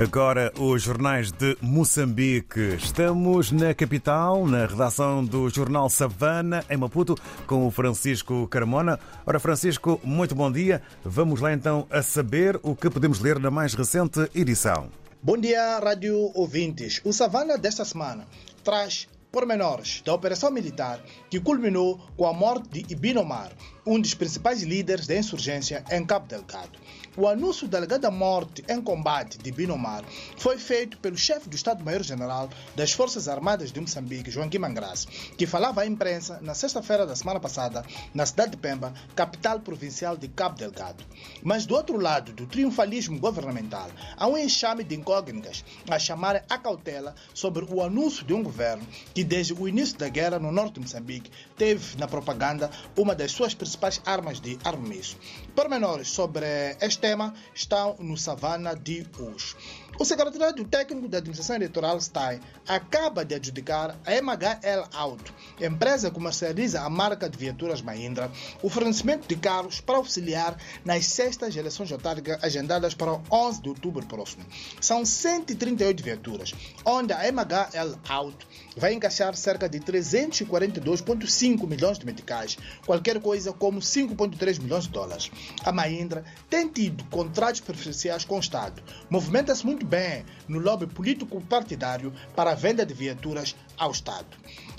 Agora, os jornais de Moçambique. Estamos na capital, na redação do jornal Savana, em Maputo, com o Francisco Carmona. Ora, Francisco, muito bom dia. Vamos lá então a saber o que podemos ler na mais recente edição. Bom dia, rádio ouvintes. O Savana desta semana traz pormenores da operação militar que culminou com a morte de Ibinomar, um dos principais líderes da insurgência em Cabo Delgado. O anúncio da alegada morte em combate de Binomar foi feito pelo chefe do Estado-Maior-General das Forças Armadas de Moçambique, Joaquim Mangras, que falava à imprensa na sexta-feira da semana passada na cidade de Pemba, capital provincial de Cabo Delgado. Mas do outro lado do triunfalismo governamental, há um enxame de incógnitas a chamar a cautela sobre o anúncio de um governo que, desde o início da guerra no norte de Moçambique, teve na propaganda uma das suas principais armas de armamento. Pormenores sobre esta tema estão no Savana de hoje. O secretário técnico da Administração Eleitoral, STAI, acaba de adjudicar a MHL Auto, empresa que comercializa a marca de viaturas Mahindra, o fornecimento de carros para auxiliar nas sextas eleições autárquicas agendadas para 11 de outubro próximo. São 138 viaturas, onde a MHL Auto vai encaixar cerca de 342,5 milhões de meticais, qualquer coisa como 5,3 milhões de dólares. A Mahindra tem tido contratos preferenciais com o Estado, movimenta-se muito bem no lobby político partidário para a venda de viaturas ao Estado.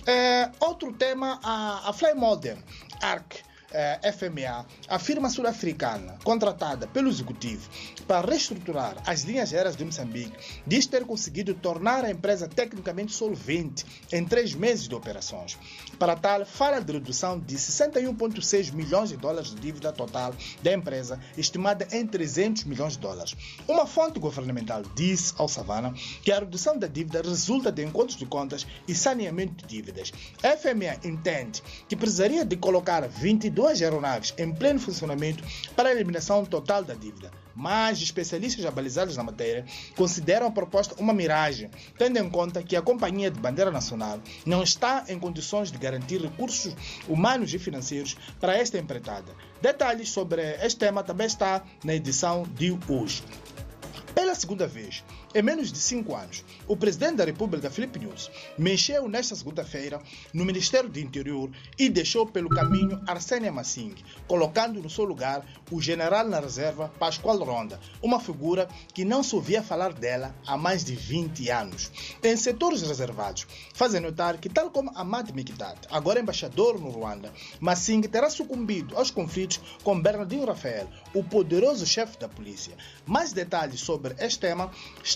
É, outro tema, a, a Fly Modern, ARC, é, FMA, a firma sul-africana contratada pelo executivo para reestruturar as linhas aéreas de Moçambique, diz ter conseguido tornar a empresa tecnicamente solvente em três meses de operações. Para tal, fala de redução de 61,6 milhões de dólares de dívida total da empresa, estimada em 300 milhões de dólares. Uma fonte governamental disse ao Savana que a redução da dívida resulta de encontros de contas e saneamento de dívidas. A FMA entende que precisaria de colocar 22 duas aeronaves em pleno funcionamento para a eliminação total da dívida. Mas especialistas abalizados na matéria consideram a proposta uma miragem, tendo em conta que a companhia de bandeira nacional não está em condições de garantir recursos humanos e financeiros para esta empreitada. Detalhes sobre este tema também está na edição de hoje. Pela segunda vez, em menos de cinco anos, o presidente da República, Felipe News, mexeu nesta segunda-feira no Ministério do Interior e deixou pelo caminho Arsênia Massing, colocando no seu lugar o general na reserva Pascoal Ronda, uma figura que não se ouvia falar dela há mais de 20 anos. Em setores reservados, fazem notar que, tal como Ahmad Mikdad, agora embaixador no Ruanda, Massing terá sucumbido aos conflitos com Bernardino Rafael, o poderoso chefe da polícia. Mais detalhes sobre este tema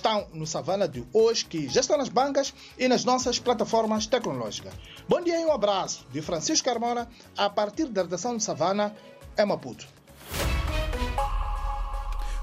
estão no Savana de hoje, que já está nas bancas e nas nossas plataformas tecnológicas. Bom dia e um abraço de Francisco Carmona, a partir da redação de Savana, em Maputo.